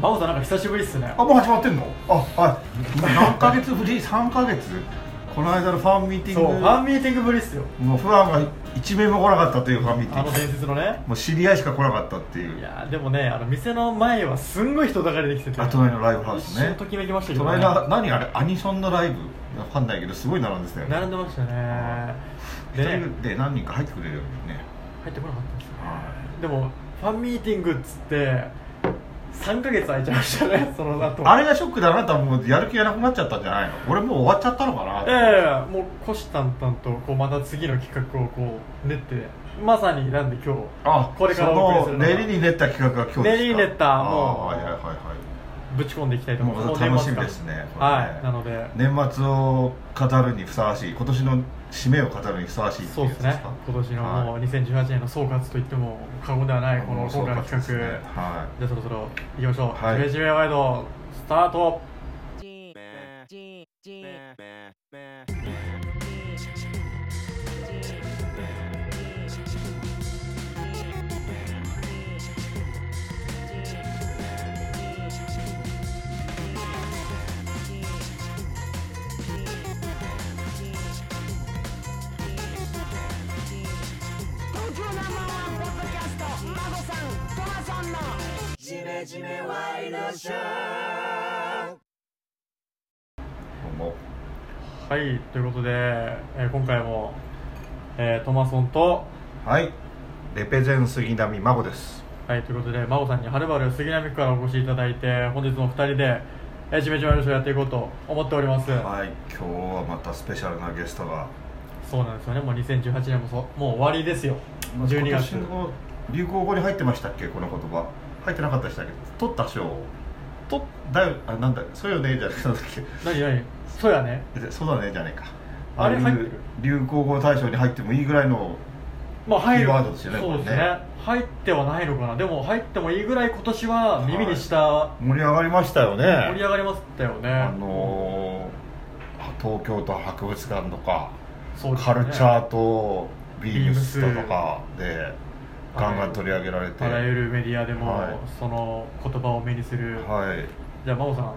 真帆さんなんか久しぶりっすね。あもう始まってんの？あはい。何ヶ月ぶり？3ヶ月？この間のファンミーティング。そうファンミーティングぶりっすよ。もうファンが一名も来なかったというファンミーティング。あの伝説のね。もう知り合いしか来なかったっていう。いやーでもねあの店の前はすんごい人だかりできてて。あ隣のライブハウスね。ときめきましたけど、隣の何あれ？アニソンのライブわかんないけどすごい並んでたよね。並んでましたね。一人で何人か入ってくれるよね。入ってこなかったんですよはでもファンミーティングっつって3ヶ月空いちゃいましたね その後。あれがショックであなたはもうやる気がなくなっちゃったんじゃないの？俺もう終わっちゃったのかな？ええもう虎視眈々とこうまた次の企画をこう練ってまさになんで今日あこれからお送りするのがその練りに練った企画が今日ですか練りに練ったもうはいはいはいはい。ぶち込んでいきたいと思います。楽しみですねね。はいなので。年末を語るにふさわしい今年の締めを語るにふさわしいそいうですね。今年のもう2018年の総括といっても過言ではないこの今回の企画、ねはじゃあそろそろ行きましょう、はい。ジメジメワイドスタートジメジメワイドショーはいということで、えー今回も、えートマソンとうはい。レペゼン杉並孫です。はいということで真央さんにはるばる杉並区からお越しいただいて本日も2人で、えー、ジメジメワイドショーやっていこうと思っております、はい今日はまたスペシャルなゲストが。そうなんですよね。もう2018年もそもう終わりですよ。12月。今年の流行語に入ってましたっけ？この言葉入ってなかったでしたっけ。取った賞とだよあなんだそうよねじゃなんだっ何何？そうやね。けそうだねじゃねえか。あれ入ってる？流行語大賞に入ってもいいぐらいのまあ入る。キーワードですよねそうですね。ね入ってはないのかな。でも入ってもいいぐらい今年は耳にした、盛り上がりましたよね。盛り上がりましたよね。あのー東京都博物館とか、ね。カルチャーとビームスとかでガンガン取り上げられて。あらゆるメディアでも、はい。その言葉を目にする、はい。じゃあ真央さん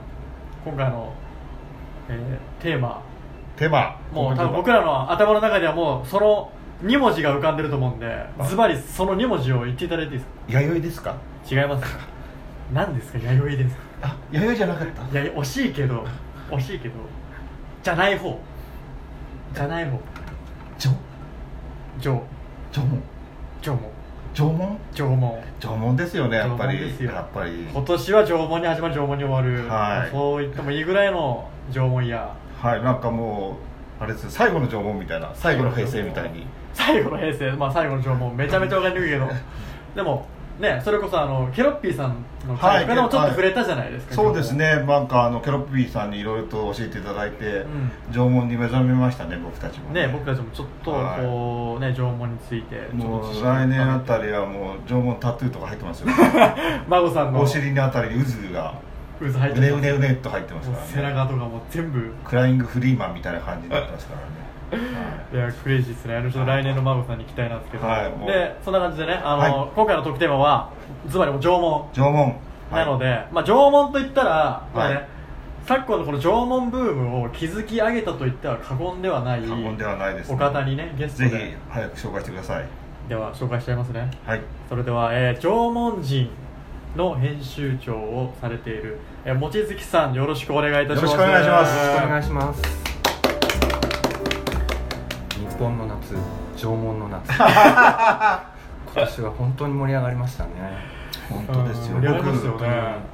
今回の、えーテーマ。テーマ。もう多分僕らの頭の中ではもうその2文字が浮かんでると思うんでズバリその2文字を言っていただいていいです弥生ですか？か違います。何ですか？弥生ですか？あ弥生じゃなかった。いや惜しいけど惜しいけどじゃない方。じゃない方。縄縄縄文縄文縄文？縄文。縄文ですよねやっぱ縄文ですよ。りやっぱり。今年は縄文に始まり縄文に終わる、はい。そう言ってもいいぐらいの縄文や。はいなんかもうあれです最後の縄文みたいな最後の平成みたいに。最後の平成。まあ最後の縄文。めちゃめちゃ分かりにくいけど。でもねそれこそあのケロッピーさんのはい回とかでもちょっと触れたじゃないですか、そうですね。なんかあのケロッピーさんにいろいろと教えていただいて、ん。縄文に目覚めましたね僕たちもね。僕たちもちょっとはい。こうね縄文についてもう来年あたりはもう縄文タトゥーとか入ってますよ。孫さんの。お尻のあたりに渦が。渦入ってうねうねうねっと入ってますからね。背中とかも全部。クライングフリーマンみたいな感じになってますからね、いやクレイジーですね。あのちょっと来年の孫さんに期待なんですけど、はい。でそんな感じでねあの、はい。今回の特テーマはズバリもう縄文。縄文。なので、まあ、縄文といったら、まあねはい。昨今のこの縄文ブームを築き上げたと言っては過言ではない過言ではないです、ね、お方にねゲストぜでひ早く紹介してください。では紹介しちゃいますね。はい。それでは、えー縄文人の編集長をされている、えー、望月さんよろしくお願いいたします。よろしくお願いします。よろしくお願いします。日本の夏縄文の夏。今年は本当に盛り上がりましたね。本当ですよ。うん盛り上がりますよ僕ね。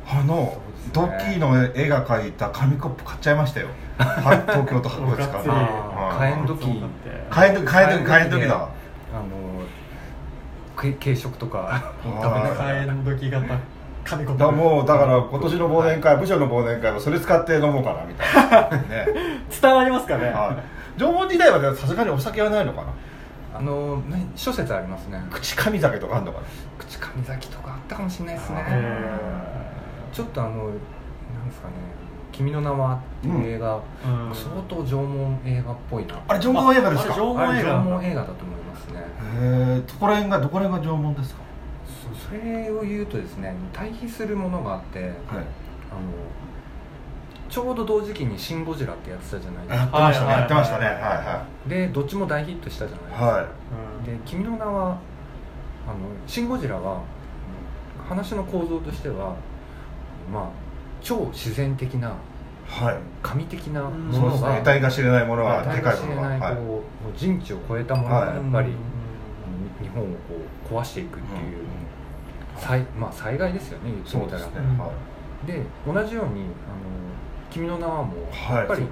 あのドッキーの絵が描いた紙コップ買っちゃいましたよ。はい東京都博物館。で火炎土器そうだって火炎時火炎時火炎時だ。あのけ軽食とかはい火炎時型紙コップ。だもうだから今年の忘年会部署の忘年会はそれ使って飲もうかなみたいな。ね。伝わりますかね、はい縄文時代はさすがにお酒はないのかな？あのね諸説ありますね。口上酒とかあんのかな？口上崎とかあったかもしれないですね。へちょっとあのなんですかね「君の名は」っていう映画、うん。相当縄文映画っぽいな。あれ縄文映画ですか？ああれ縄文映画。だ文映画だと思いますね。へえどこら辺がどこら辺が縄文ですか？そそれを言うとですね対比するものがあってはい。あのちょうど同時期に「シン・ゴジラ」ってやってたじゃないでやすか。ってましたねはいやってましたね。はいはでどっちも大ヒットしたじゃないですか、いはい。はいで「君の名は」あの「シン・ゴジラは」話の構造としてはまあ超自然的なはい。神的なもそうですのがね。得体が知れないものはでかいもが知れないのがはい。こうもう人知を超えたものがやっぱり、日本をこう壊していくっていう、災まあ、災害ですよね言ってみたら。そうですね。うんはで同じように「あの君の名は」もはい。やっぱり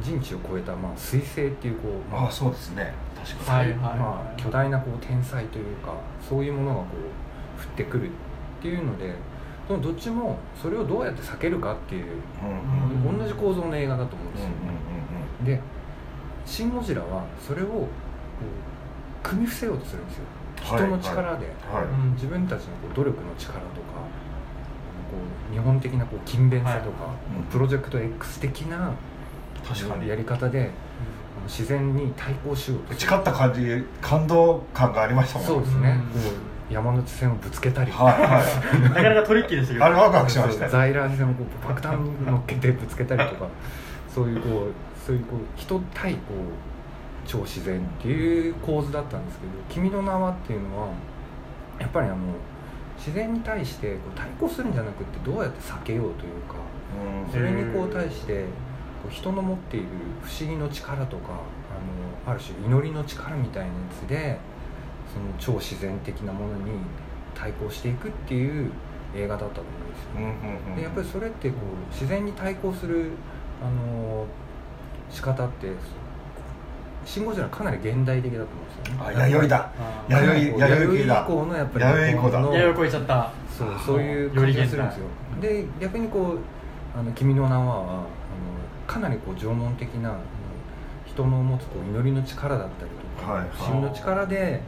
人知を超えた、まあ、彗星っていうこう、まいああそうですね。確かに。はいはいはい。まあ、巨大なこう天才というかそういうものがこう降ってくるっていうのででもどっちもそれをどうやって避けるかっていううんうんうん。うん同じ構造の映画だと思うんですよ。ね、で「シン・ゴジラ」はそれをこう組み伏せようとするんですよ。はい人の力で、はい。うん。自分たちのこう努力の力とかこう日本的なこう勤勉さとか、うんプロジェクト X 的な確かに。やり方で自然に対抗しようとする。誓った感じ感動感がありましたもんそうですね、うん。山手線をぶつけたり、はいはい。なかなかトリッキーでしたけどあれワクワクしましたよ在来線をこう爆弾に乗っけてぶつけたりとか そういうこうそういうこう人対こう超自然っていう構図だったんですけど「君の名は」っていうのはやっぱりあの自然に対してこう対抗するんじゃなくてどうやって避けようというかうん。それにこう対してこう人の持っている不思議の力とかあのある種祈りの力みたいなやつでその超自然的なものに対抗していくっていう映画だったと思うんですよ。でやっぱりそれってこう自然に対抗するあの仕方って「シン・ゴジラ」かなり現代的だと思うんですよねあ弥生だ弥生弥生以降のやっぱり弥生以降だ弥生超えちゃったそうそういう感じがするんですよよで逆にこう「あの君の名は」はあのかなりこう縄文的なあの人の持つこう祈りの力だったりとか、はいはい不思議の力で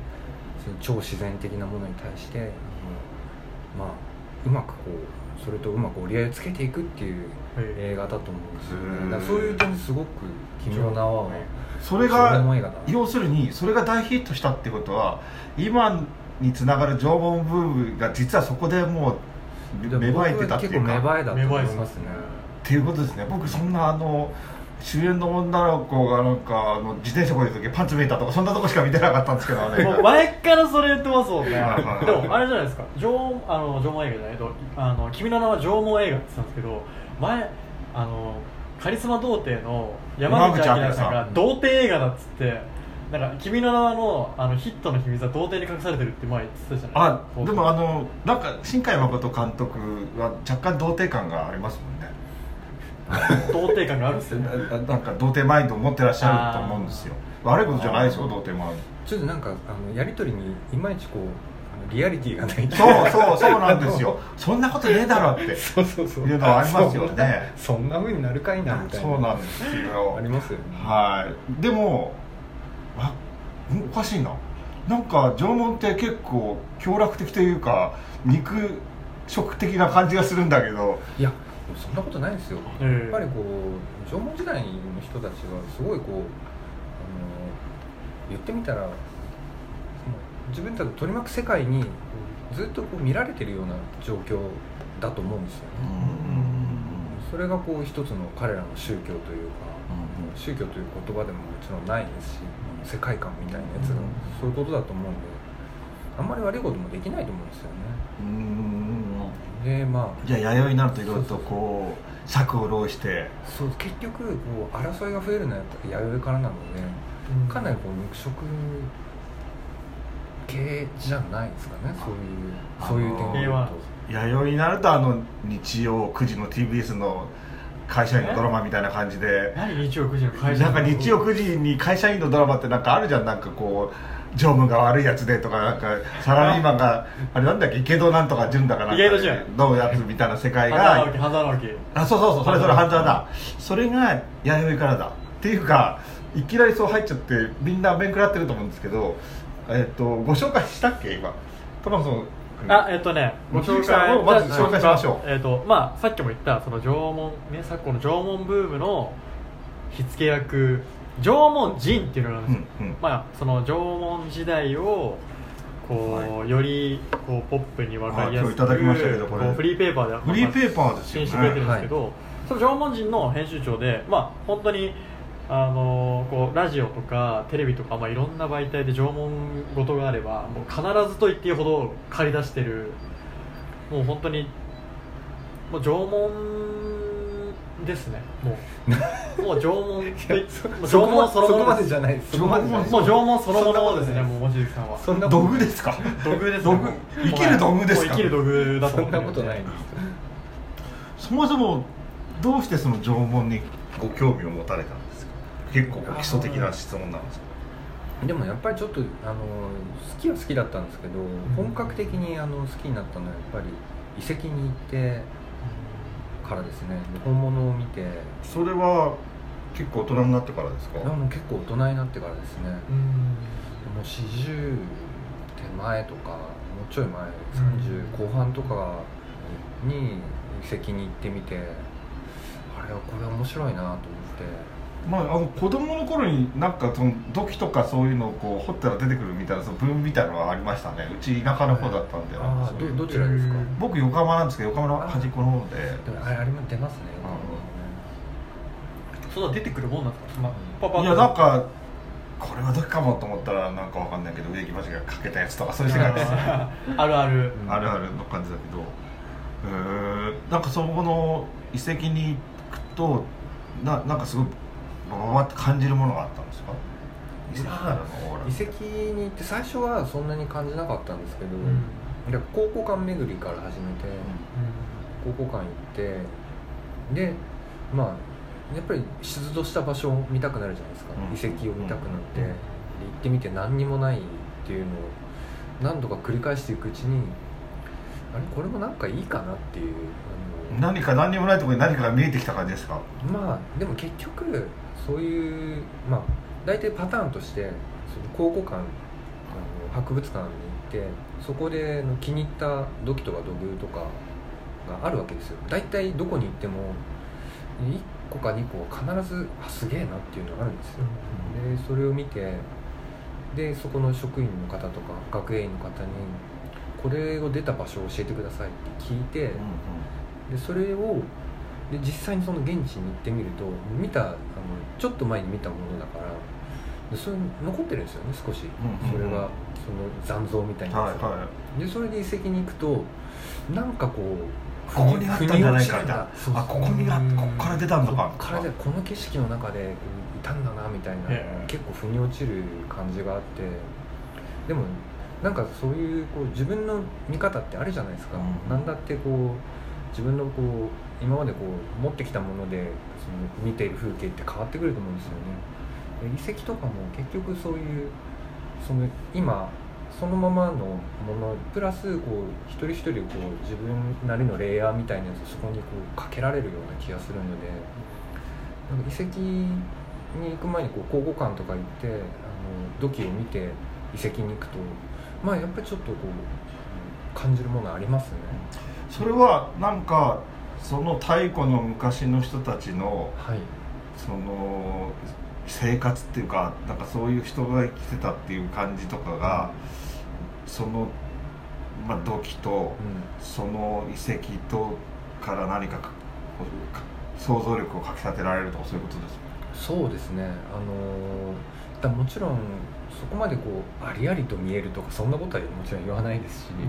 その超自然的なものに対してあのまあうまくこうそれとうまく折り合いをつけていくっていう映画だと思うんですよへーねだからそういう点ですごく「君の名は」はそれ縄が要するにそれが大ヒットしたってことは今につながる縄文ブームが実はそこでもうで芽生えてたっていうか。芽生えだと思いますね。っていうことですね。僕そんなあの主演の女の子がなんかあの自転車こいでる時パンツ見えたとかそんなとこしか見てなかったんですけどね。もう前からそれ言ってますもんね。でもあれじゃないですか。縄あの縄文映画じゃない？とあの君の名は縄文映画って言ってたんですけど前あのカリスマ童貞の山口明さん。が童貞映画だっつってなんか君の名はのあのヒットの秘密は童貞に隠されてるって前言ってたじゃない。あでもあのなんか新海誠監督は若干童貞感がありますもんね。童貞感があるんですよね。ななんか童貞マインドを持ってらっしゃると思うんですよ。悪いことじゃないですよ童貞マインちょっとなんかあのやり取りにいまいちこうリアリティがない。ドそうそうそうなんですよ。そんなことねえだろって。そうそうそう。いうのはありますよね。そんなふうになるかいなみたいな。そうなんですよ。ありますよね。はい。でもあんおかしいな。なんか縄文って結構協楽的というか肉食的な感じがするんだけど。いやそんなことないですよ、ええ。やっぱりこう縄文時代の人たちはすごいこうあの言ってみたら自分たちを取り巻く世界にずっとこう見られてるような状況だと思うんですよね、それがこう一つの彼らの宗教というか、宗教という言葉でももちろんないですし世界観みたいなやつがそういうことだと思うんであんまり悪いこともできないと思うんですよね。うん。でまあじゃあ弥生になるといろいろとこう策を浪して。そう結局こう争いが増えるのはやっぱり弥生からなのでかなりこう肉食系じゃないですかねそういうあそういう点で言う平和。と弥生になるとあの日曜9時の TBS の会社員のドラマみたいな感じで何日曜9時の会社なんか日曜9時に会社員のドラマってなんかあるじゃんなんかこう常務が悪いやつでとかなんかサラリーマンがあ？れなんだっけ？池戸なんとか潤だかなんか池戸潤のやつみたいな世界が。樹半沢直樹あそうそうそうそれそれ半沢だ。それが弥生からだ。っていうかいきなりそう入っちゃってみんな面食らってると思うんですけどえっとご紹介したっけ？今。トマソンあえっとねご紹鈴木さんを介まず紹介しましょう。えっとまあさっきも言ったその縄文ね昨今の縄文ブームの火付け役縄文人っていうのがあるんですよ、うんうん。まあその縄文時代をこう、よりこうポップに分かりやすくあ今日いただきましたけどこれ。うフリーペーパーでフリーペーパーですよね。発信してくれてるんですけど、その縄文人の編集長でまあ本当にあのこうラジオとかテレビとか、まあ、いろんな媒体で縄文事があればもう必ずと言っていいほど借り出してるもう本当にもう縄文ですね。もうもう縄文縄文そのものまでですもう縄文そのものですねもう望月さんはそんな道具ですか土偶です道具もう生きる道具ですか生きる道具だとそんなんことないですそもそもどうしてその縄文にご興味を持たれたんですか結構基礎的な質問なんですけでもやっぱりちょっとあの好きは好きだったんですけど、本格的にあの好きになったのはやっぱり遺跡に行ってからですね。本物を見て。どそれは結構大人になってからですか？いやもう結構大人になってからですね。うん。もう40手前とかもうちょい前30後半とかに遺跡に行ってみてあれはこれ面白いなと思ってまあ、あの子供の頃になんかその土器とかそういうのをこう掘ったら出てくるみたいなその文みたいなのがありましたね。うち田舎の方だったんで、ああそういうどどちらですか？うん。僕横浜なんですけど横浜の端っこの方で。あれあれも出ますね。そんな出てくるもんなんですか、まあ、パパいやなんかこれは土器かもと思ったらなんかわかんないけど植木鉢がかけたやつとかそういう世界です。ねあるある。うん。あるあるの感じだけど。へえなんかそこの遺跡に行くとななんかすごいバババって感じるものがあったんですか？遺跡に行って最初はそんなに感じなかったんですけど、うん。で高校館巡りから始めて高校館行ってでまあやっぱり出土した場所を見たくなるじゃないですか、うん。遺跡を見たくなって、行ってみて何にもないっていうのを何度か繰り返していくうちにあれ？これもなんかいいかなっていう何か何にもないところに何かが見えてきた感じですか？まあでも結局そういうまあ大体パターンとしてその考古館あの博物館に行ってそこでの気に入った土器とか土偶とかがあるわけですよ。大体どこに行っても1個か2個は必ずあすげえなっていうのがあるんですよ。でそれを見てでそこの職員の方とか学芸員の方にこれを出た場所を教えてくださいって聞いて、でそれをで実際にその現地に行ってみると見たちょっと前に見たものだからでそれ残ってるんですよね少し、うんそれがその残像みたいなやつ。が、はいはでそれで遺跡に行くとなんかこうここにあったんじゃないかみたいな。あここにあここから出たんだか。こっからでこの景色の中でいたんだなみたいな、へえ。結構腑に落ちる感じがあって。でもなんかそういうこう自分の見方ってあるじゃないですか、うん。なんだってこう自分のこう今までこう持ってきたものでその見ている風景って変わってくると思うんですよね遺跡とかも結局そういうその今そのままのものプラスこう一人一人こう自分なりのレイヤーみたいなやつそこにこうかけられるような気がするのでなんか遺跡に行く前にこう考古館とか行ってあの土器を見て遺跡に行くとまあやっぱりちょっとこう感じるものありますね。それはなんかその太古の昔の人たちのはい。その生活っていうかなんかそういう人が生きてたっていう感じとかがその、まあ、土器とうん。その遺跡とから何かか想像力をかきたてられるとかそういうことですか？そうですね。あのだもちろんそこまでこうありありと見えるとかそんなことはもちろん言わないですし、あの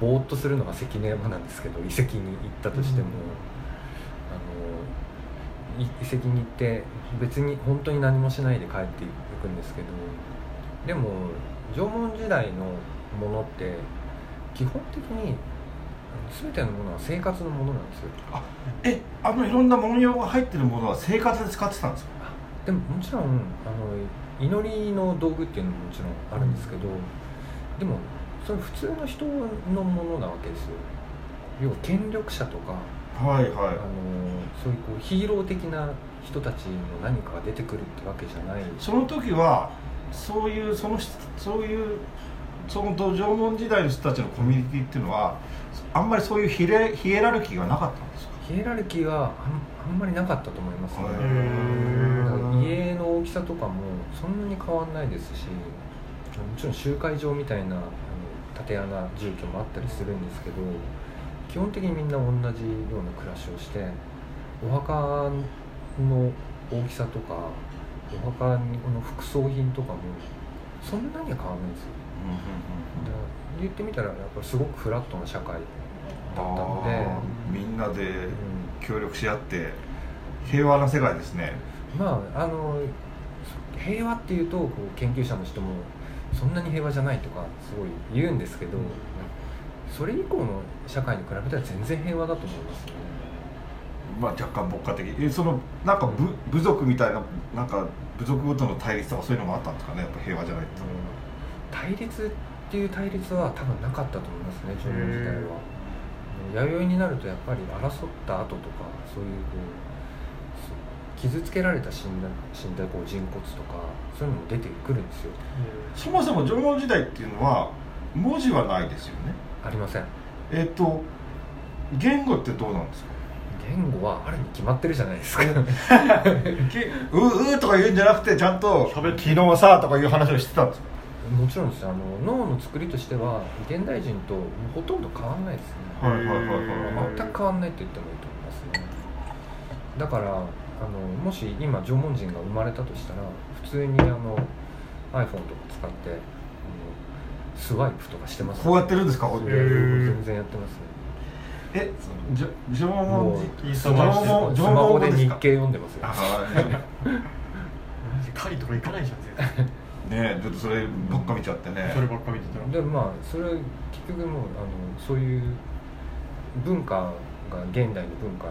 ぼーっとするのが関根山なんですけど遺跡に行ったとしても、あのい遺跡に行って別に本当に何もしないで帰っていくんですけどでも縄文時代のものって基本的に全てのものは生活のものなんですよ。えあのいろんな文様が入ってるものは生活で使ってたんですか？でももちろんあの祈りの道具っていうのももちろんあるんですけど、でもそれ普通の人のものなわけですよ。要は権力者とかはいはあのそういうこうヒーロー的な人たちの何かが出てくるってわけじゃない。その時はそういうその人そういうその縄文時代の人たちのコミュニティっていうのはあんまりそういうヒレヒエラルキーがなかったんですか？ヒエラルキーはあんあんまりなかったと思いますね。家の大きさとかもそんなに変わんないですしちろん集会場みたいな縦穴住居もあったりするんですけど基本的にみんな同じような暮らしをしてお墓の大きさとかお墓の副葬品とかもそんなには変わらないんですよ。言ってみたらやっぱりすごくフラットな社会だったので、みんなでうん。協力し合って平和な世界ですね。まああの平和っていうとこう研究者の人もそんなに平和じゃないとかすごい言うんですけど、それ以降の社会に比べたら全然平和だと思いますね。まあ若干牧歌的えそのなんか部部族みたいななんか部族ごとの対立とかそういうのもあったんですかね？やっぱ平和じゃないって対立っていう対立は多分なかったと思いますね縄文時代は。弥生になるとやっぱり争った後とかそういうこう傷つけられた死んだ死んだこう人骨とかそういうのも出てくるんですよ。そもそも縄文時代っていうのは文字はないですよね。ありません。えっ、と言語ってどうなんですか？言語はあるに決まってるじゃないですか。けううとか言うんじゃなくてちゃんと喋って昨日さとかいう話をしてたんですか？もちろんです。あの脳の作りとしては現代人とほとんど変わんないですね。はいはいはいはい。全く変わんないって言ってもいいと思いますね。だからあのもし今縄文人が生まれたとしたら普通にあの iPhone とか使ってあのスワイプとかしてますこうやってるんですか？全然やってますね。えじゃ縄も文う人インススマホで日経読んでますよ。あ 狩りとか行かないじゃん絶対。ーねえちょっとそればっか見ちゃってね。そればっか見てたらでまあそれ結局もうあのそういう文化が現代の文化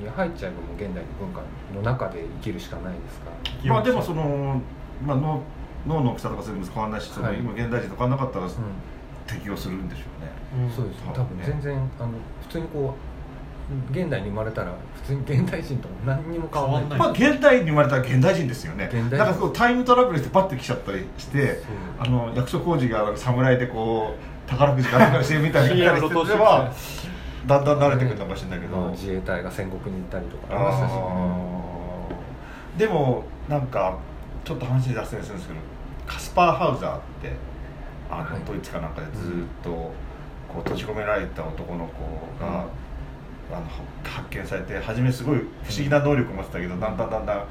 に入っちゃえばもう現代の文化の中で生きるしかないですか？らまあでもその、まあ、脳脳の大きさとか全部変わらないし、はい。今現代人と変わらなかったらう適応するんでしょうね、ん、そうです多分ね多分全然あの普通にこう現代に生まれたら普通に現代人と何にも変わらない。まあ現代に生まれたら現代人ですよね。現代人。なんかこうタイムトラベルしてパッて来ちゃったりしてそう。あの役所広司が侍でこう宝くじ買ってしてみたりしてればだんだん慣れてくるのかもしれないけど、まあ自衛隊が戦国に行ったりとかありましたし。でもなんかちょっと話脱線するんですけどカスパー・ハウザーってあの、はい。ドイツかなんかでずっとこう閉じ込められた男の子が、あの発見されて初めすごい不思議な能力を持ってたけど、だんだんだんだん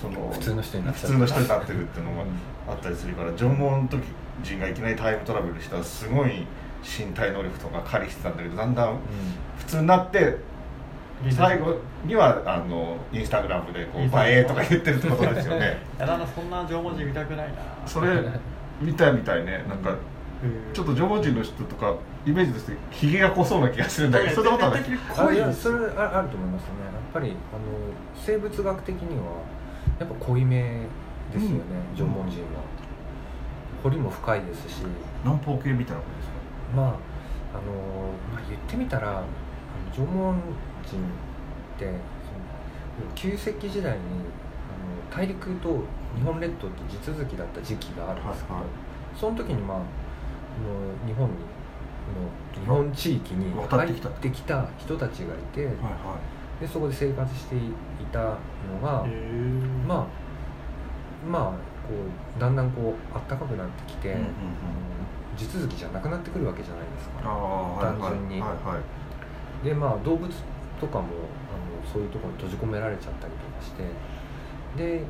その普通の人になってるっていうのがあったりするから縄文時人がいきなりタイムトラベルしたらすごい身体能力とか狩りしてたんだけどだんだん普通になって最後にはあのインスタグラムでこう「インスタ映え」とか言ってるってことですよね。やだなそんな縄文人見たくないな。それ見たいみたいね。なんかちょっと縄文人の人とかイメージとしてひげが濃そうな気がするんだけどそんなことはない。あいやそれああると思いますね。やっぱりあの生物学的にはやっぱ濃いめですよね、うん縄文人は彫りも深いですし。南方系みたいなこと？まああの、まあ、言ってみたらあの縄文人ってその旧石器時代にあの大陸と日本列島って地続きだった時期があるんですけど、はいはい。その時にまああの日本にの日本地域に入っ渡ってきた人たちがいて、はいでそこで生活していたのが、まあまあこうだんだんこう暖かくなってきて、うんうんうん地続きじゃなくなってくるわけじゃないですか。単純に。はいはい。でまあ動物とかもあのそういうところに閉じ込められちゃったりとかして。で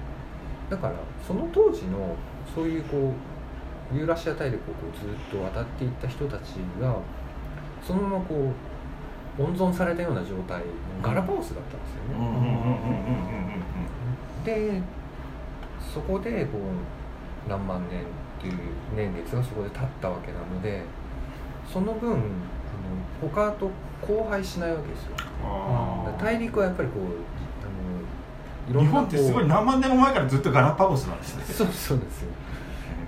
だからその当時のそういうこうユーラシア大陸をこうずっと渡っていった人たちがそのままこう温存されたような状態ガラパゴスだったんですよね。でそこでこう何万年っていう年月がそこで経ったわけなのでその分あの他と交配しないわけですよ。大陸はやっぱりこうあのいろんな日本ってすごいこ何万年も前からずっとガラパゴスなんですね。うそうそうですよ。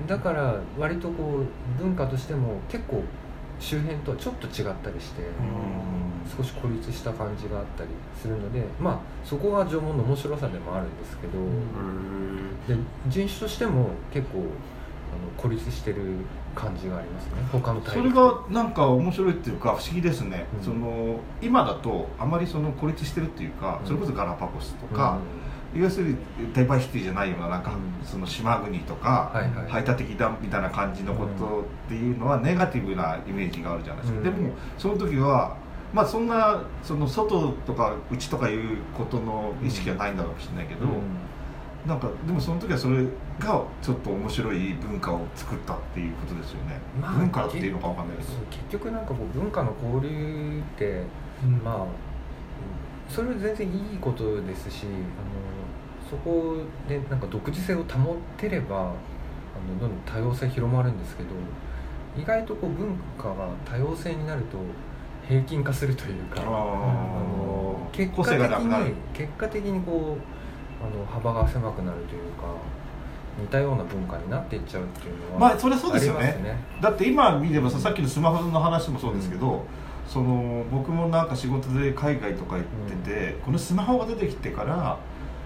だから割とこう文化としても結構周辺とはちょっと違ったりして、少し孤立した感じがあったりするのでまあそこが縄文の面白さでもあるんですけど、で人種としても結構あの孤立してる感じがありますね。他のそれがなんか面白いっていうか不思議ですね、うん。その今だとあまりその孤立してるっていうか、うん。それこそガラパゴスとか、要するにデバイシティじゃないようななんか、うん。その島国とか、はいはい。排他的だみたいな感じのことっていうのはネガティブなイメージがあるじゃないですか、うん。でもその時はまあそんなその外とか内とかいうことの意識はないんだろうかもしれないけど、なんかでもその時はそれがちょっと面白い文化を作ったっていうことですよね、まあ文化っていうのかわかんないけど。そう結局なんかこう文化の交流ってうん。まあそれは全然いいことですしあのそこでなんか独自性を保てればあのどんどん多様性広まるんですけど意外とこう文化が多様性になると平均化するというかあの結個果的に結果的にこうあの幅が狭くなるというか似たような文化になっていっちゃうっていうのはまあそれはそうですよね。だって今見ればささっきのスマホの話もそうですけど、その僕もなんか仕事で海外とか行ってて、このスマホが出てきてから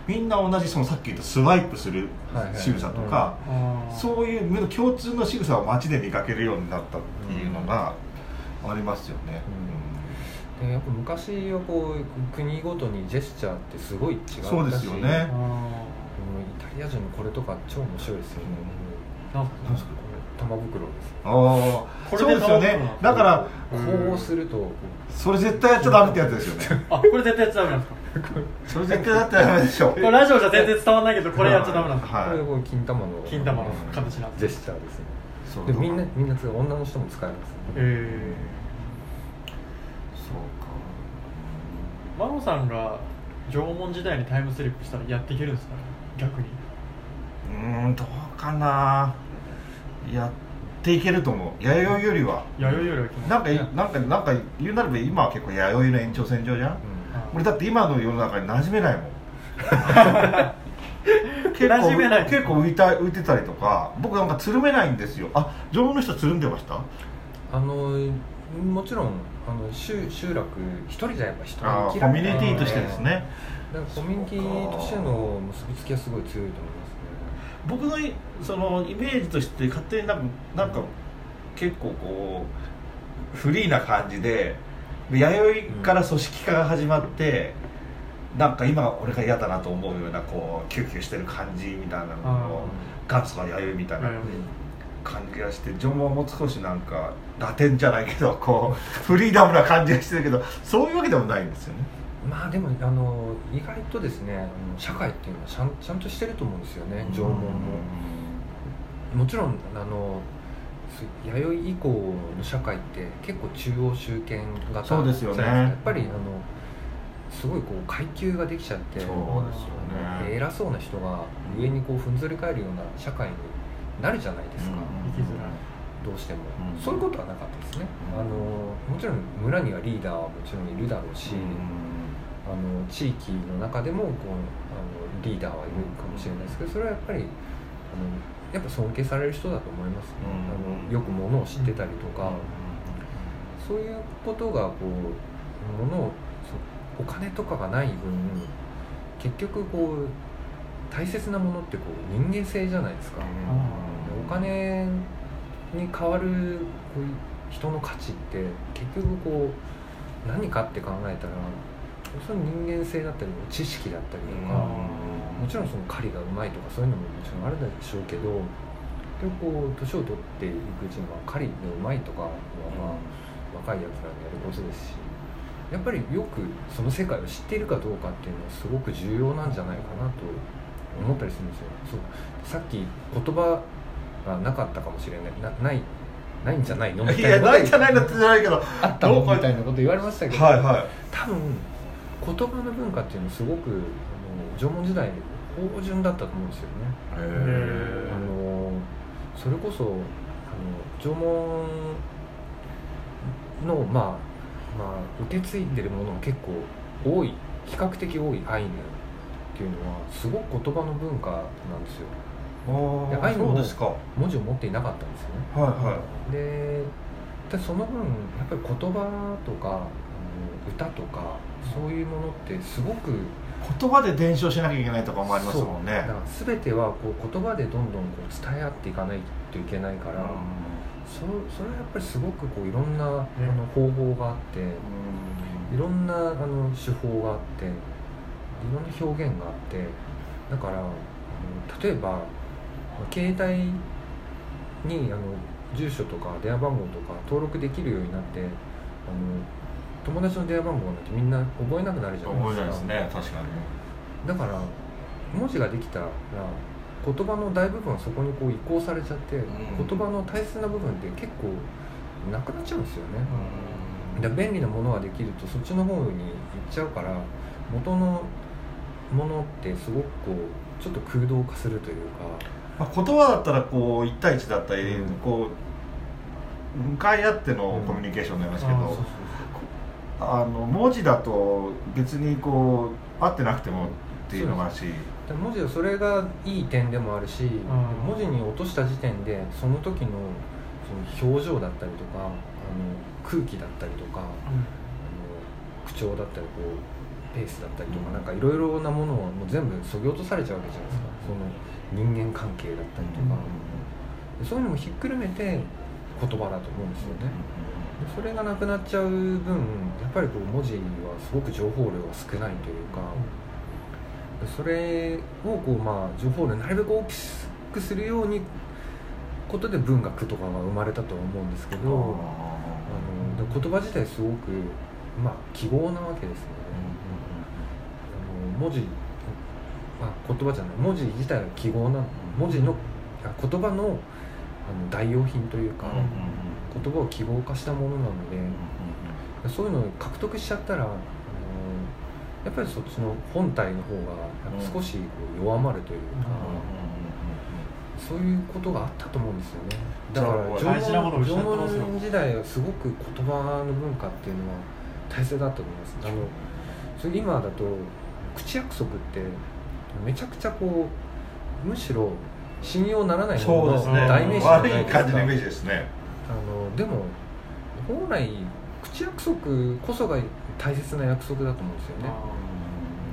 みんな同じそのさっき言ったスワイプするはいはい仕草とか、あーそういう共通の仕草を街で見かけるようになったっていうのがありますよね、でやっぱ昔はこう国ごとにジェスチャーってすごい違ったしそうですよね。イタリア人のこれとか超面白いですよね、ー。なんなんすかこれ玉袋です。ああこれでそうですよ。ねだからうんこうするとそれ絶対やっちゃダメってやつですよね。あこれ絶対やっちゃダメなんですか？それ絶対やったらダメでしょ。これラジオじゃ全然伝わらないけどこれやっちゃダメなんですか？はい。これこう金玉の金玉の形なんジェスチャーですね。そう。でみんなみんな女の人も使えますね。えそうー、マロさんが縄文時代にタイムスリップしたらやっていけるんですか逆に。かうーんどうかな。やっていけると思う。弥生よりは。弥生よりは気持ちなんかなんかなんか言うなれば今は結構弥生の延長線上じゃん？俺だって今の世の中に馴染めないもん。結構馴染めない。結構浮いた浮いてたりとか僕なんかつるめないんですよ。あ縄文の人つるんでました？あのもちろんあの集集落一人じゃやっぱ人あーに生きられないコミュニティとしてですね。だからコミュニティとしての結びつきはすごい強いと思いますね。僕のいそのイメージとして勝手になんかなんか結構こうフリーな感じで弥生から組織化が始まって、なんか今俺が嫌だなと思うようなこうキューキューしてる感じみたいなのを元祖が弥生みたいな。弥感じがして縄文も少しなんかラテンじゃないけどこうフリーダムな感じがしてるけどそういうわけでもないんですよね。まあでもあの意外とですね社会っていうのはちゃんちゃんとしてると思うんですよね縄文も。もちろんあのす弥生以降の社会って結構中央集権型そうですよね。やっぱりあのすごいこう階級ができちゃってそうですよね。で偉そうな人が上にこうふんぞり返るような社会になるじゃないですか、うん生きづらいどうしても、うんそういうことはなかったですね、うんあのもちろん村にはリーダーはもちろんいるだろうし、あの地域の中でもこうあのリーダーはいるかもしれないですけどそれはやっぱりあのやっぱ尊敬される人だと思いますね、うんあのよくものを知ってたりとか、そういうことがこうものをそお金とかがない分結局こう大切なものってこう人間性じゃないですか、お金に代わるこういう人の価値って結局こう何かって考えたらその人間性だったり知識だったりとか、もちろんその狩りがうまいとかそういうのももちろんあるでしょうけどでもこう年を取っていくうちには狩りがうまいとかは、まあ、若いやつらのやることですしやっぱりよくその世界を知っているかどうかっていうのはすごく重要なんじゃないかなと思ったりするんですよ。そう。さっき言葉がなかったかもしれない。なないないんじゃないの？みいたいなやないじゃないのってじゃないけどあったの？みたいなこと言われましたけど、はいはい多分言葉の文化っていうのはすごくあの縄文時代芳醇だったと思うんですよね。へあのそれこそあの縄文のまあまあ受け継いでるものも結構多い。比較的多い。アイヌっていうのはすごく言葉の文化なんですよ。でアイヌもそうですか。はい文字を持っていなかったんですよね。はででその分やっぱり言葉とかあの歌とかそういうものってすごくい言葉で伝承しなきゃいけないとかもありますもんね。だから全てはこう言葉でどんどんこう伝え合っていかないといけないから、そそれはやっぱりすごくこういろんなあの方法があっていろんなあの手法があっていろんな表現があってだからあの例えば携帯にあの住所とか電話番号とか登録できるようになってあの友達の電話番号なんてみんな覚えなくなるじゃない覚えですか。ないですね。確かにだから文字ができたら言葉の大部分はそこにこう移行されちゃって、ん。言葉の大切な部分って結構なくなっちゃうんですよね、だから便利なものができるとそっちの方に行っちゃうから元のものってすごくこうちょっと空洞化するというか。まあ、言葉だったらこう1対1だったり、うん。こう向かい合ってのコミュニケーションになりますけど、うあの文字だと別にこう合ってなくてもっていうのがあるし。で文字はそれがいい点でもあるし、ん。文字に落とした時点でその時のその表情だったりとかあの空気だったりとかあの口調だったりこうペースだったりとか、うんなんかいろいろなものをもう全部そぎ落とされちゃうわけじゃないですか、その人間関係だったりとか、でそういうのもひっくるめて言葉だと思うんですよね、でそれがなくなっちゃう分やっぱりこう文字はすごく情報量が少ないというか、でそれをこうまあ情報量なるべく大きくするようにことで文学とかが生まれたとは思うんですけど、あので言葉自体すごくまあ記号なわけですよね、文字あ言葉じゃない。文字自体が記号な文字のあ言葉のあの代用品というか、言葉を記号化したものなので、そういうのを獲得しちゃったらあのやっぱりそっちの本体の方が少しこう弱まるというか、そういうことがあったと思うんですよね。だから縄文時代はすごく言葉の文化っていうのは大切だったと思います。あのそれ今だと口約束ってめちゃくちゃこうむしろ信用ならないもののそうですね。代名詞じゃないですか。感じのイメージですね。あのでも本来口約束こそが大切な約束だと思うんですよね。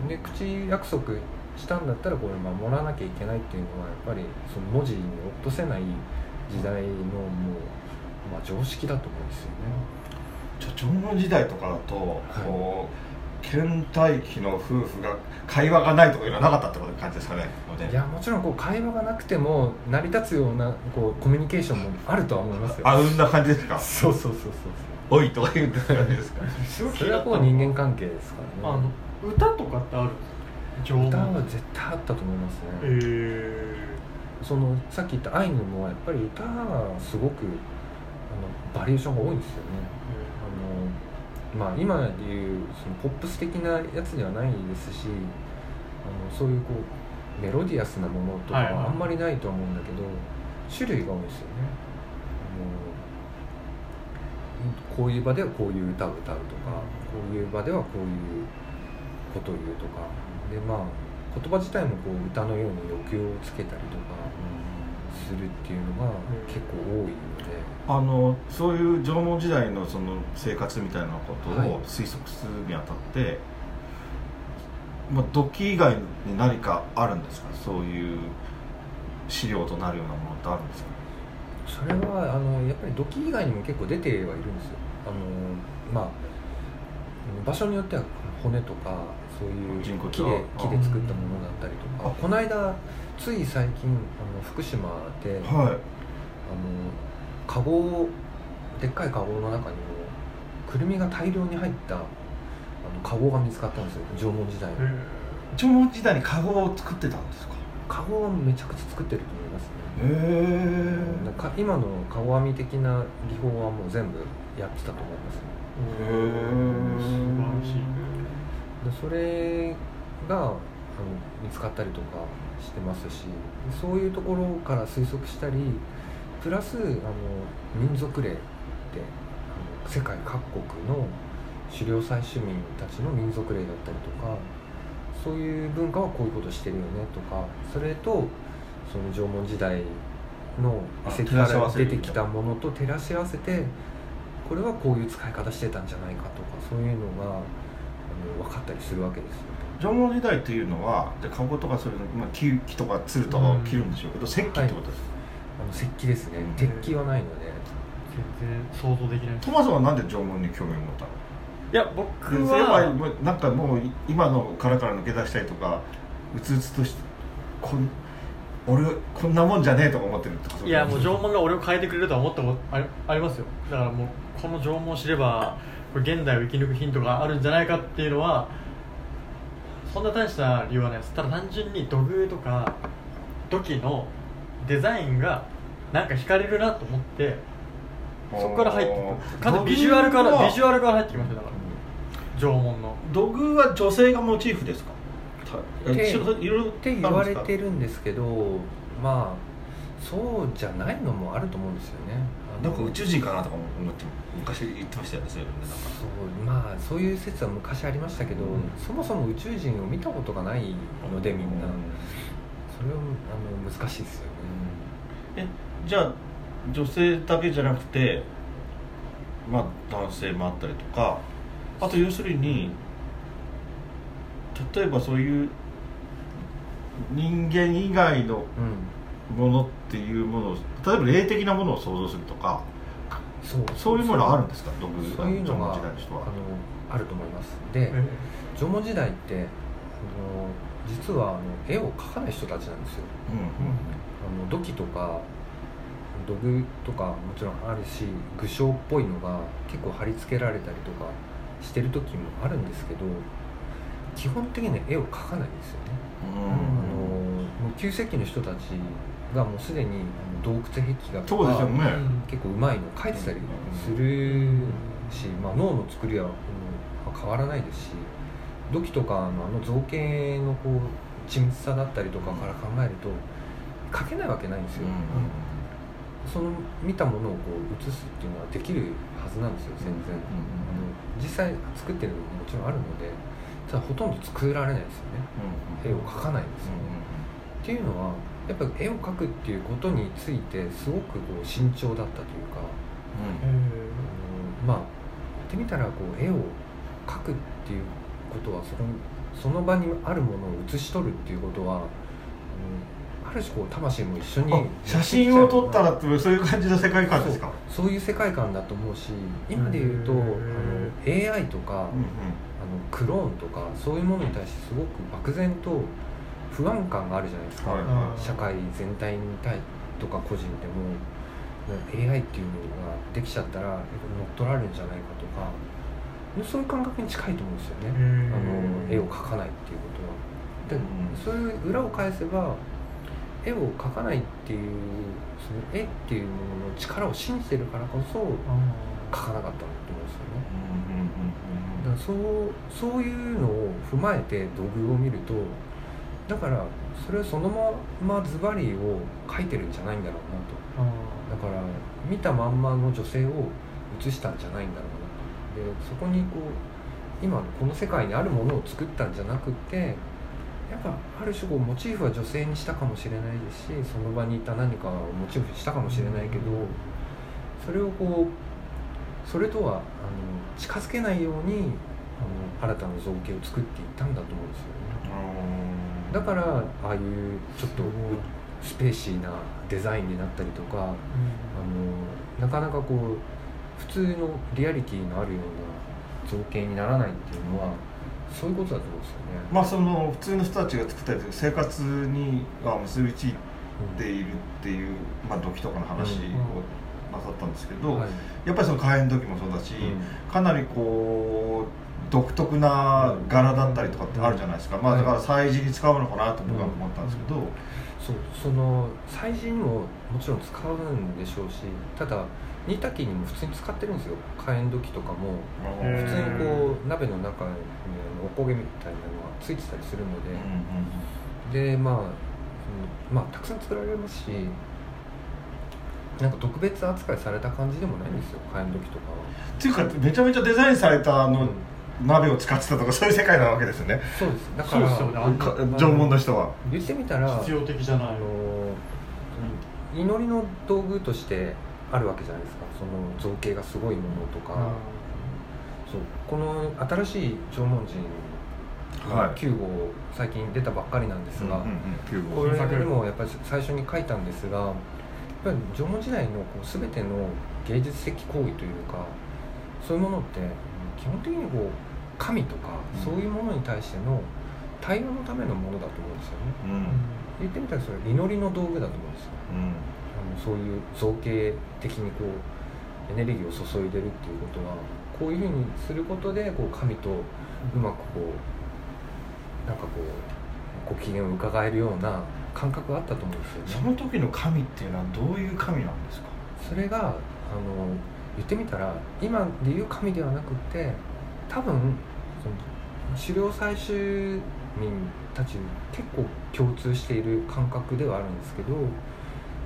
で口約束したんだったらこれ守らなきゃいけないっていうのはやっぱりその文字に落とせない時代のもう、まあ、常識だと思うんですよね。じゃあ縄文時代とかだと、こう倦怠期の夫婦が会話がないとかいうのはなかったってこと感じですかねいやもちろんこう会話がなくても成り立つようなこうコミュニケーションもあるとは思いますよ。あうんな感じですか？そうそうそうそうおいとか言うんですか？ですかすごいそれはこう人間関係ですからあねの歌とかってある？歌は絶対あったと思いますね、えそのさっき言ったアイヌもやっぱり歌がすごくあのバリエーションが多いんですよね。あのまあ今でいうそのポップス的なやつではないですしあのそういうこうメロディアスなものとかはあんまりないとは思うんだけど、種類が多いですよねあのこういう場ではこういう歌を歌うとかこういう場ではこういうことを言うとかでまあ言葉自体もこう歌のように抑揚をつけたりとかするっていうのが結構多い。あのそういう縄文時代のその生活みたいなことはい。を推測するにあたって、まあ、土器以外に何かあるんですか？そういう資料となるようなものってあるんですか？それはあのやっぱり土器以外にも結構出てはいるんですよ。あのまあ場所によっては骨とかそういう木で木で作ったものだったりとか。あ。この間つい最近あの福島で、あのはいカゴでっかいカゴの中にもくるみが大量に入ったあのカゴが見つかったんですよ縄文時代の。ー、縄文時代にカゴを作ってたんですか？カゴはめちゃくちゃ作ってると思いますね。へえ。なんか今のカゴ編み的な技法はもう全部やってたと思いますね。へー素晴らしいでそれがあの見つかったりとかしてますしそういうところから推測したりプラスあの民族霊ってあの世界各国の狩猟採取民たちの民族霊だったりとかそういう文化はこういうことしてるよねとかそれとその縄文時代の遺跡から出てきたものと照らし合わせてこれはこういう使い方してたんじゃないかとかそういうのがあの分かったりするわけですよ。縄文時代っていうのはでカゴとかそういうの、まあ、木木とか鶴とかを切るんでしょうけど、石器ってことですか、あの石器ですね。うん。鉄器はないので。全然想像できない。トマスはなんで縄文に興味を持ったのいや僕ははもうなんかもう今の殻から抜け出したいとかうつうつとしこん俺こんなもんじゃねえとか思ってるってこと？いやもう縄文が俺を変えてくれるとは思ったことありありますよ。だからもうこの縄文を知ればこれ現代を生き抜くヒントがあるんじゃないかっていうのはそんな大した理由はないです。ただ単純に土偶とか土器のデザインがなんか惹かれるなと思ってそこから入ってくるビジュアルからビジュアルから入ってきましただから縄文の。土偶は女性がモチーフですか？たってえそいろいろ。って言われてるるんですけどまあそうじゃないのもあると思うんですよね。なんか宇宙人かなとか思って昔言ってましたよねそういううまあそういう説は昔ありましたけど、うん。そもそも宇宙人を見たことがないのでみんな、それはあの難しいですよね、えじゃあ女性だけじゃなくてまあ男性もあったりとかあと要するに例えばそういう人間以外のうん。ものっていうものを例えば霊的なものを想像するとかそう。そういうものあるんですか？土偶そういうのが縄文時代の人は。あのあると思います。で、縄文時代ってあの実はあの絵を描かない人たちなんですよ。うん。あの土器とか土偶とかもちろんあるし具象っぽいのが結構貼り付けられたりとかしてる時もあるんですけど基本的には絵を描かないんですよね、うんあのもう旧石器の人たちがもうすでに洞窟壁画とかそうですよね、結構うまいの描いてたりするし、まあ、脳の作りは、うん変わらないですし土器とかのあの造形のこう緻密さだったりとかから考えると描けないわけないんですよ、その見たものをこう映すっていうのはできるはずなんですよ全然、あの実際作ってるのももちろんあるのでただほとんど作られないですよね。絵を描かないんですよね、っていうのはやっぱり絵を描くっていうことについてすごくこう慎重だったというか、あのまあ言ってみたらこう絵を描くっていうことはそこにその場にあるものを写し取るっていうことは、あのある種こう魂も一緒にあ写真を撮ったらってそういう感じの世界観ですか？そういう世界観だと思うし今で言うとあへの AI とか、うんうん。あのクローンとかそういうものに対してすごく漠然と不安感があるじゃないですか、はいはい。社会全体に対とか個人でも。AI っていうのができちゃったら乗っ取られるんじゃないかとか。そういう感覚に近いと思うんですよね、あの絵を描かないっていうことは。でうん。そういう裏を返せば絵を描かないっていうその絵っていうものの力を信じてるからこそ描かなかったんだと思うんですよね。だからそうそういうのを踏まえて土偶を見るとだからそれをそのままズバリを描いてるんじゃないんだろうなと。だから見たまんまの女性を写したんじゃないんだろうなと。でそこにこう今この世界にあるものを作ったんじゃなくてやっぱある種こうモチーフは女性にしたかもしれないですしその場にいた何かをモチーフにしたかもしれないけどそれをこうそれとはあの近づけないようにあの新たな造形を作っていったんだと思うんですよね。だからああいうちょっとスペーシーなデザインになったりとかあのなかなかこう普通のリアリティのあるような造形にならないっていうのはそういうことだと思うんですよね。まあその普通の人たちが作ったりとか生活にが結びついているっていう、まあ、土器とかの話をなさったんですけど、はい。やっぱりその火炎土器もそうだし、うん。かなりこう独特な柄だったりとかってあるじゃないですか、まあだから祭事に使うのかなと僕は思ったんですけど、そう。その祭事にももちろん使うんでしょうしただ煮炊きにも普通に使ってるんですよ。火炎土器とかも。普通にこう鍋の中におこげみたいなのがついてたりするので、でまあまあたくさん作られますしなんか特別扱いされた感じでもないんですよ。火炎土器とかは。っていうかめちゃめちゃデザインされたあの鍋を使ってたとかそういう世界なわけですよね。そうです。だから縄文の人は。言ってみたら必要的じゃないあの祈りの道具としてあるわけじゃないですか。その造形がすごいものとか、そう。この新しい縄文人はい。9号最近出たばっかりなんですが、うんうんうん。これでもやっぱり最初に書いたんですがやっぱり縄文時代のこう全ての芸術的行為というかそういうものって基本的にこう神とかうん。そういうものに対しての対応のためのものだと思うんですよね。うん。言ってみたらそれ祈りの道具だと思うんですよ。うんそういう造形的にこうエネルギーを注いでるっていうことはこういうふうにすることでこう神とうまくこうなんかこうご機嫌を伺えるような感覚があったと思うんですよね。その時の神っていうのはどういう神なんですかそれがあの言ってみたら今でいう神ではなくて多分その狩猟採集民たち結構共通している感覚ではあるんですけど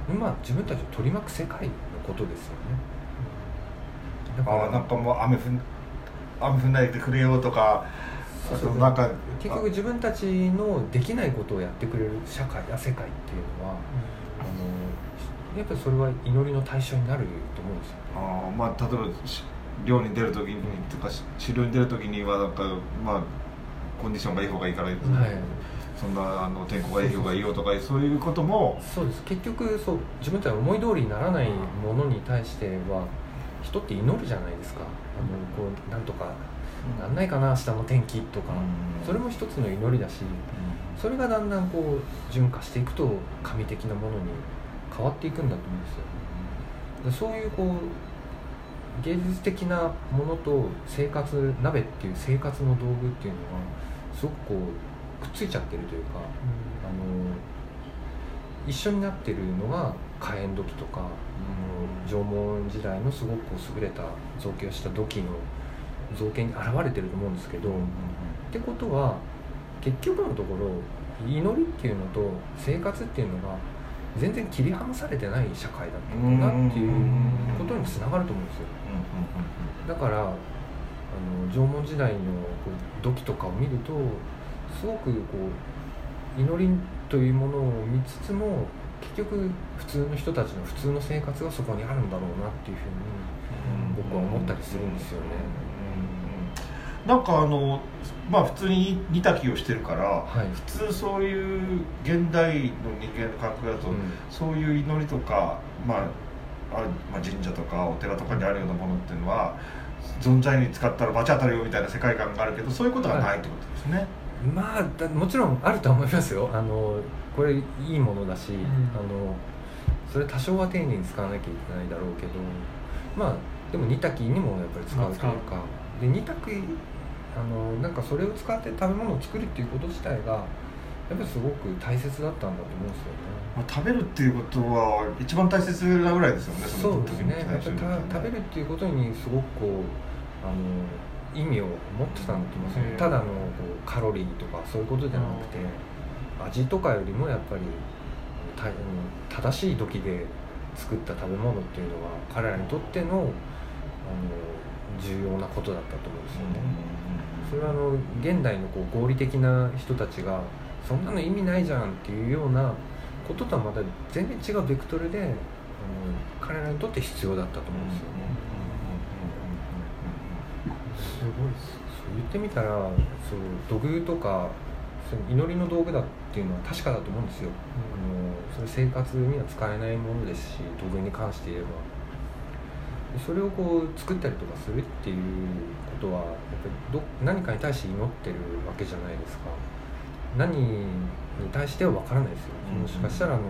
今自分たちを取り巻く世界のことですよね。だからああなんかもう雨降ん雨降んないでくれよとかそうそう。なんか結局自分たちのできないことをやってくれる社会や世界っていうのはあのやっぱりそれは祈りの対象になると思うんですよあーまあ例えばし漁に出る時にとかし狩猟に出る時にはなんかまあコンディションがいい方がいいから、はいそんなあの天候がいい方がいいよとかそういうこともそうです。結局そう自分たちの思い通りにならないものに対しては人って祈るじゃないですか。あのこうなんとかなんないかな明日の天気とか、うん。それも一つの祈りだしそれがだんだんこう順化していくと神的なものに変わっていくんだと思うんですよ。でそういうこう芸術的なものと生活鍋っていう生活の道具っていうのはすごくこうくっついちゃってるというかあの一緒になってるのが火炎土器とか、あの縄文時代のすごく優れた造形をした土器の造形に現れてると思うんですけど、ってことは結局のところ祈りっていうのと生活っていうのが全然切り離されてない社会だったんだなっていうことにつながると思うんですよ。だからあの縄文時代のこう土器とかを見るとすごくこう祈りというものを見つつも結局普通の人たちの普通の生活がそこにあるんだろうなっていうふうに僕は思ったりするんですよね。なん。かあのまあ普通に煮炊きをしてるから、はい普通そういう現代の人間の感覚だと、うん。そういう祈りとか、まあ、あまあ神社とかお寺とかにあるようなものっていうのは存在に使ったら罰当たるよみたいな世界観があるけどそういうことがないってことですね。まあだもちろんあるとは思いますよ。あのこれいいものだし、ん。あのそれ多少は丁寧に使わなきゃいけないだろうけどまあでも煮炊きにもやっぱり使うというか、で煮炊きあのなんかそれを使って食べ物を作るっていうこと自体がやっぱりすごく大切だったんだと思うんですよね。まあ、食べるっていうことは一番大切なぐらいですよねそうですね。やっぱりその時のた食べるっていうことにすごくこうあの意味を持ってたんだと思うんですただのこうカロリーとかそういうことじゃなくて味とかよりもやっぱりた正しい時で作った食べ物っていうのは彼らにとってのあの重要なことだったと思うんですよね。それはあの現代のこう合理的な人たちがそんなの意味ないじゃんっていうようなこととはまた全然違うベクトルであの彼らにとって必要だったと思うんですよね。すごいそう言ってみたらそう土偶とかその祈りの道具だっていうのは確かだと思うんですよ。あのそれ生活には使えないものですし土偶に関して言えば。でそれをこう作ったりとかするっていうことはやっぱりど何かに対して祈ってるわけじゃないですか。何に対しては分からないですよ、うん。もしかしたらあの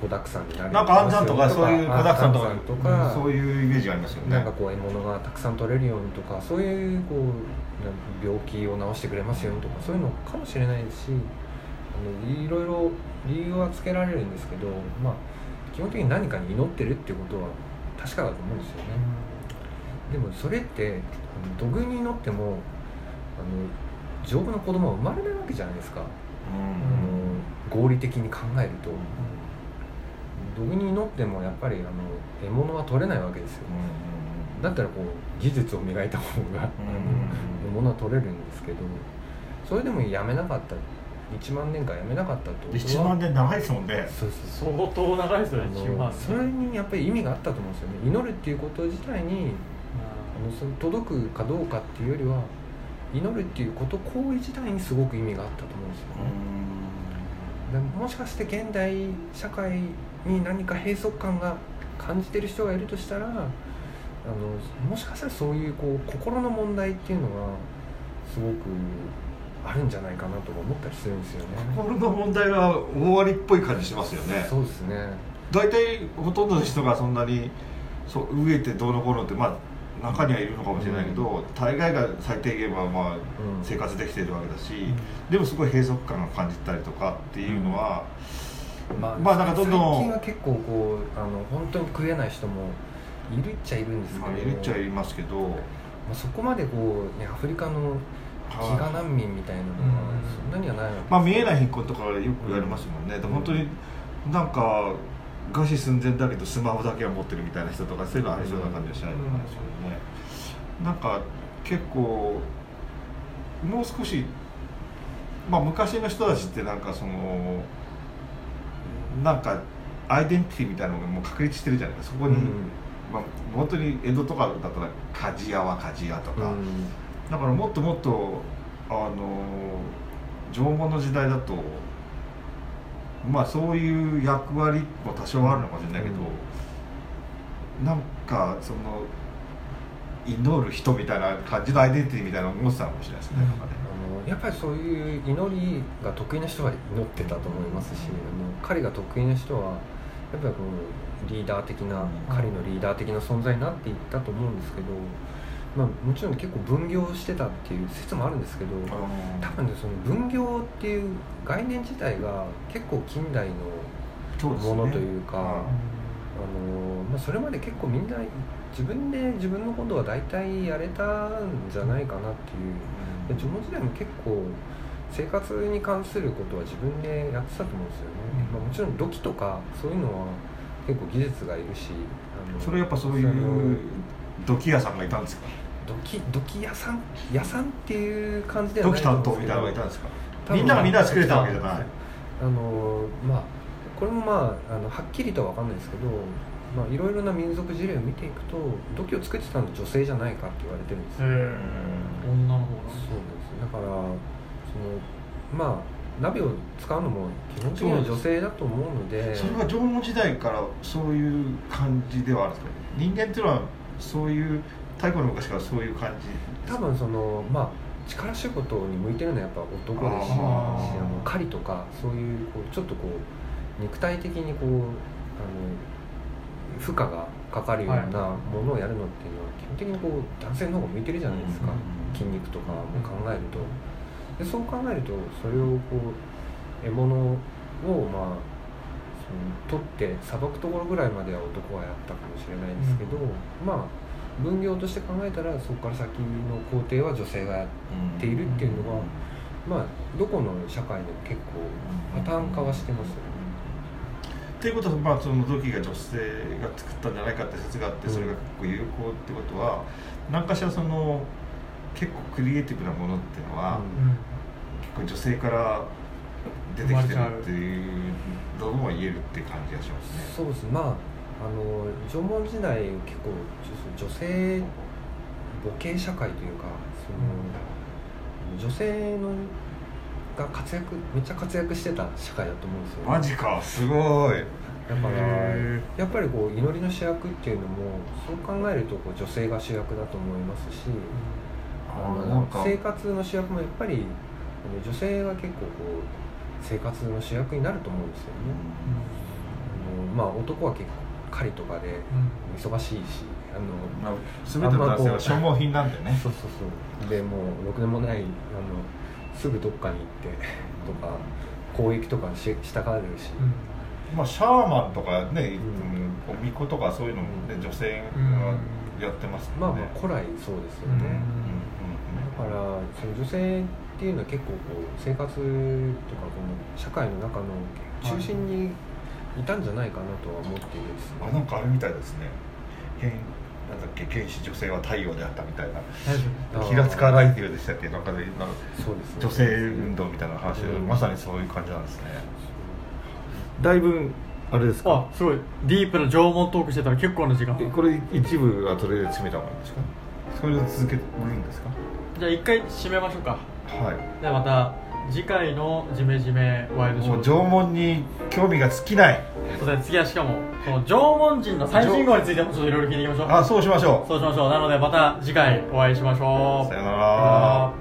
子だくさんになる。なんか暗算とかそういう子だくさんとか。とかそういうイメージがありますよね。なんかこう獲物がたくさん取れるようにとかそういうこうな病気を治してくれますようにとかそういうのかもしれないですしあのいろいろ理由はつけられるんですけど、まあ、基本的に何かに祈ってるっていうことは確かだと思うんですよね。でもそれって土偶に祈ってもあの丈夫な子供は生まれないわけじゃないですか、あの合理的に考えると土偶に祈ってもやっぱりあの獲物は取れないわけですよ。だったらこう技術を磨いた方が、あの獲物は取れるんですけどそれでもやめなかった。1万年間やめなかったと。は一万年長いですもんね。そうそう相当長いですよね。あ1万のそれにやっぱり意味があったと思うんですよね。祈るっていうこと自体にあのその届くかどうかっていうよりは祈るっていうこと行為自体にすごく意味があったと思うんですよね、でもしかして現代社会に何か閉塞感が感じてる人がいるとしたらあのもしかしたらそういうこう心の問題っていうのがすごくあるんじゃないかなとか思ったりするんですよね。心の問題は大割りっぽい感じしますよね。そうですね。大体ほとんどの人がそんなにそう飢えてどうのこうのってまあ中にはいるのかもしれないけど、大概が最低限はまあうん。生活できているわけだし、でもすごい閉塞感が感じたりとかっていうのは、ままあなんかどんどん。最近は結構こうあの本当に食えない人もいるっちゃいるんですけど、まあ、いるっちゃいますけど、まあ、そこまでこう、ね、アフリカの飢餓難民みたいなのはうん。そんなにはないわけですまあ、見えない貧困とかよく言われますもんね、でも本当になんか餓死寸前だけどスマホだけは持ってるみたいな人とかそういうのありそうな感じはしないと思うんですけどね、なんか結構もう少しまあ昔の人たちってなんかそのなんかアイデンティティみたいなのがもう確立してるじゃない。ですかそこに、うんまあ、本当に江戸とかだったら鍛冶屋は鍛冶屋とか、だからもっともっとあの縄文の時代だとまあそういう役割も多少あるのかもしれないけど、なんかその祈る人みたいな感じのアイデンティティみたいなのを持ってたのかもしれないですね、なん。かねやっぱりそういう祈りが得意な人は祈ってたと思いますし、あの狩りが得意な人はやっぱりこのリーダー的な狩りのリーダー的な存在になっていったと思うんですけど、まあ、もちろん結構分業してたっていう説もあるんですけど多分ねその分業っていう概念自体が結構近代のものというか、あのまあ、それまで結構みんな自分で自分のことは大体やれたんじゃないかなっていう。で縄文時代も結構生活に関することは自分でやってたと思うんですよね、まあ、もちろん土器とかそういうのは結構技術がいるしあのそれやっぱそういう土器屋さんがいたんですか？土器土器屋さん屋さんっていう感じでは土器ないと思うんですけど。担当みたいなのがいたんですか？みんながみんな作れたわけじゃない。あのまあこれもまああのはっきりとは分かんないですけどまあいろいろな民族事例を見ていくと土器を作ってたのは女性じゃないかって言われてるんですよ。へえ女の方そうです。だからそのまあ鍋を使うのも基本的には女性だと思うのでそれは縄文時代からそういう感じではあるんですか？人間っていうのはそういう太古の昔からそういう感じ多分そのまあ力仕事に向いてるのはやっぱ男ですしあの狩りとかそういうこうちょっとこう肉体的にこうあの負荷がかかるようなものをやるのっていうのは基本的にこう男性の方が向いてるじゃないですか、筋肉とかも考えると。でそう考えるとそれをこう獲物をまあその取ってさばくところぐらいまでは男はやったかもしれないんですけど、まあ分業として考えたらそこから先の工程は女性がやっているっていうのは、まあどこの社会でも結構パターン化はしてますよね。っていうことは、まあ、その土器が女性が作ったんじゃないかって説があってうんそれが結構有効ってことは何かしらその結構クリエイティブなものっていうのは、結構女性から出てきてるっていうのも言えるっていう感じがしますね。そうです。まああの縄文時代結構女性母系社会というかその、女性のが活躍めっちゃ活躍してた社会だと思うんですよ、マジかすごい。だからへやっぱりこう祈りの主役っていうのもそう考えるとこう女性が主役だと思いますしああーの生活の主役もやっぱり女性が結構こう生活の主役になると思うんですよね。あのまあ男は結構狩りとかで忙しいしあのまあ、全ての男性は消耗品なんでね。そうそうそう。でもうろくでもないあのすぐどっかに行ってとか攻撃とかししたがるし、まあシャーマンとかね、うん。おみことかそういうのもね女性がやってますまあもんね、まあ古来そうですよね、だからその女性っていうのは結構こう生活とかこの社会の中の中心にいたんじゃないかなとは思っているですあなんかあれみたいですね。変なんだっけ原始女性は太陽であったみたいな。平塚ライティルでしたっけなんかでなんかそうですね。女性運動みたいな話で、うん。まさにそういう感じなんですね。だいぶあれですあすごい。ディープな縄文トークしてたら結構な時間。えこれ一部はとりあえず詰めたものですか？それを続けるんですか？じゃあ一回締めましょうか。はい。ではまた次回の「ジメジメワイドショー」もう縄文に興味が尽きない。それで次はしかもその縄文人の最新号についてもちょっといろいろ聞いていきましょう。あそうしましょう。そうしましょう。なのでまた次回お会いしましょう。さよなら